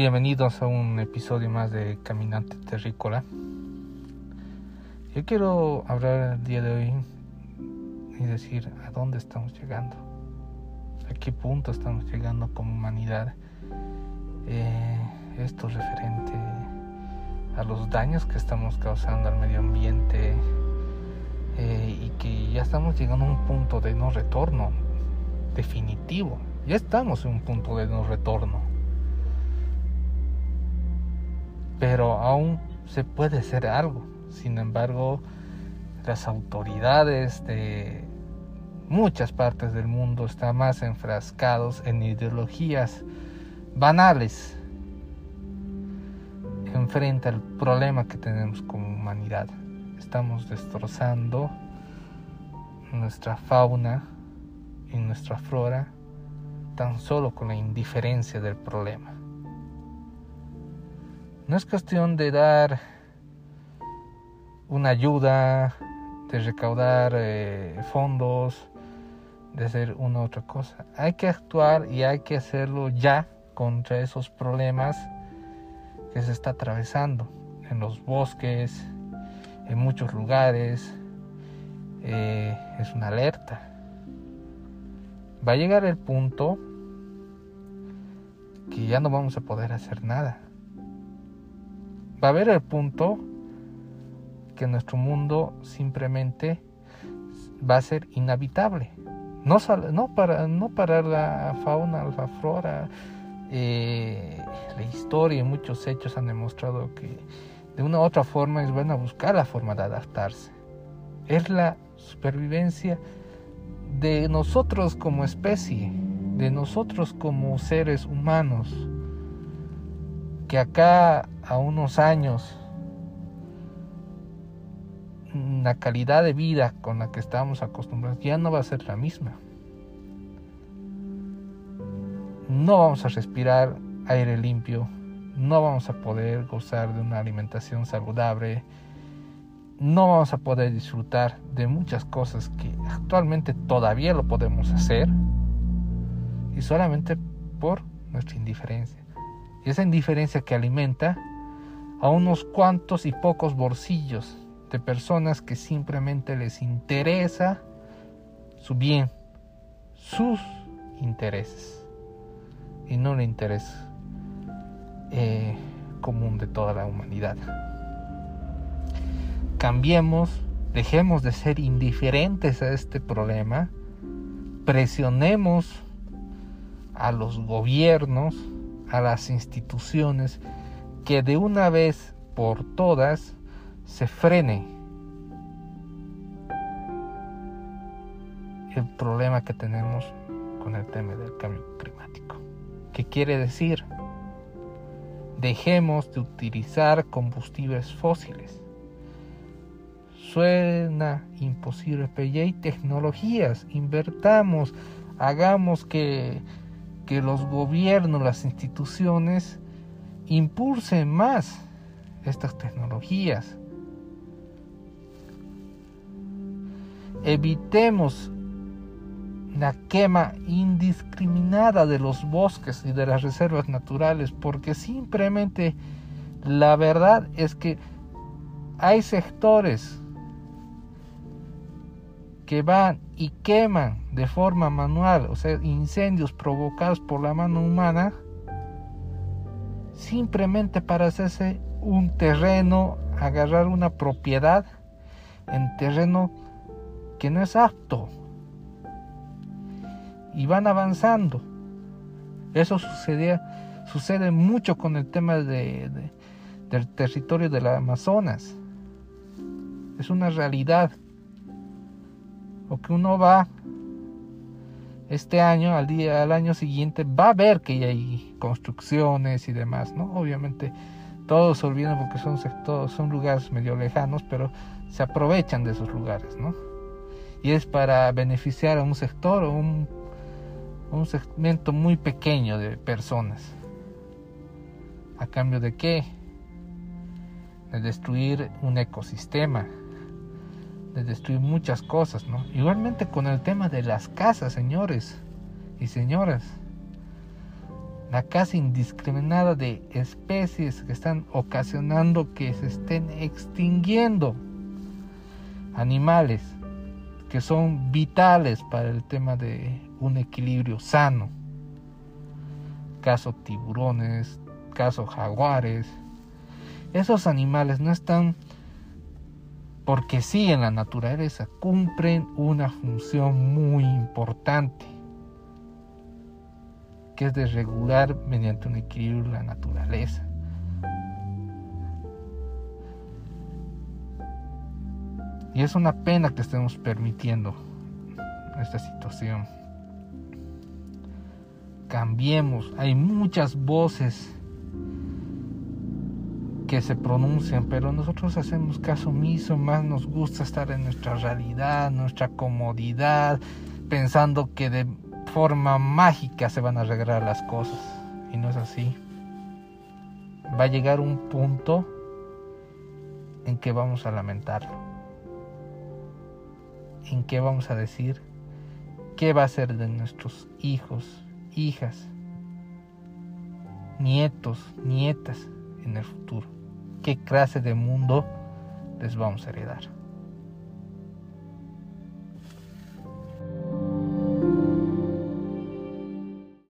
Bienvenidos a un episodio más de Caminante Terrícola. Yo quiero hablar el día de hoy y decir a dónde estamos llegando, a qué punto estamos llegando como humanidad. Eh, esto referente a los daños que estamos causando al medio ambiente eh, y que ya estamos llegando a un punto de no retorno definitivo. Ya estamos en un punto de no retorno pero aún se puede hacer algo. Sin embargo, las autoridades de muchas partes del mundo están más enfrascados en ideologías banales enfrente al problema que tenemos como humanidad. Estamos destrozando nuestra fauna y nuestra flora tan solo con la indiferencia del problema. No es cuestión de dar una ayuda, de recaudar eh, fondos, de hacer una u otra cosa. Hay que actuar y hay que hacerlo ya contra esos problemas que se está atravesando en los bosques, en muchos lugares. Eh, es una alerta. Va a llegar el punto que ya no vamos a poder hacer nada va a haber el punto que nuestro mundo simplemente va a ser inhabitable. No, para, no la fauna, la flora, eh, la historia y muchos hechos han demostrado que de una u otra forma es bueno buscar la forma de adaptarse. Es la supervivencia de nosotros como especie, de nosotros como seres humanos que acá a unos años la calidad de vida con la que estamos acostumbrados ya no va a ser la misma. No vamos a respirar aire limpio, no vamos a poder gozar de una alimentación saludable, no vamos a poder disfrutar de muchas cosas que actualmente todavía lo podemos hacer y solamente por nuestra indiferencia. Y esa indiferencia que alimenta a unos cuantos y pocos bolsillos de personas que simplemente les interesa su bien, sus intereses, y no el interés eh, común de toda la humanidad. Cambiemos, dejemos de ser indiferentes a este problema, presionemos a los gobiernos, a las instituciones que de una vez por todas se frene el problema que tenemos con el tema del cambio climático. ¿Qué quiere decir? Dejemos de utilizar combustibles fósiles. Suena imposible, pero ya hay tecnologías. Invertamos, hagamos que que los gobiernos, las instituciones impulsen más estas tecnologías. Evitemos la quema indiscriminada de los bosques y de las reservas naturales porque simplemente la verdad es que hay sectores que van y queman de forma manual, o sea, incendios provocados por la mano humana, simplemente para hacerse un terreno, agarrar una propiedad en terreno que no es apto. Y van avanzando. Eso sucedía, sucede mucho con el tema de, del territorio del Amazonas. Es una realidad o que uno va este año, al día, al año siguiente, va a ver que hay construcciones y demás, ¿no? Obviamente todos se olvidan porque son sectores, son lugares medio lejanos, pero se aprovechan de esos lugares, ¿no? Y es para beneficiar a un sector o un, un segmento muy pequeño de personas. ¿A cambio de qué? De destruir un ecosistema de destruir muchas cosas, ¿no? Igualmente con el tema de las casas, señores y señoras. la caza indiscriminada de especies que están ocasionando que se estén extinguiendo animales que son vitales para el tema de un equilibrio sano. Caso tiburones, caso jaguares. Esos animales no están porque sí en la naturaleza cumplen una función muy importante que es de regular mediante un equilibrio la naturaleza. Y es una pena que estemos permitiendo esta situación. Cambiemos, hay muchas voces que se pronuncian, pero nosotros hacemos caso omiso, más nos gusta estar en nuestra realidad, nuestra comodidad, pensando que de forma mágica se van a arreglar las cosas. Y no es así. Va a llegar un punto en que vamos a lamentarlo. En que vamos a decir qué va a ser de nuestros hijos, hijas, nietos, nietas en el futuro. ¿Qué clase de mundo les vamos a heredar?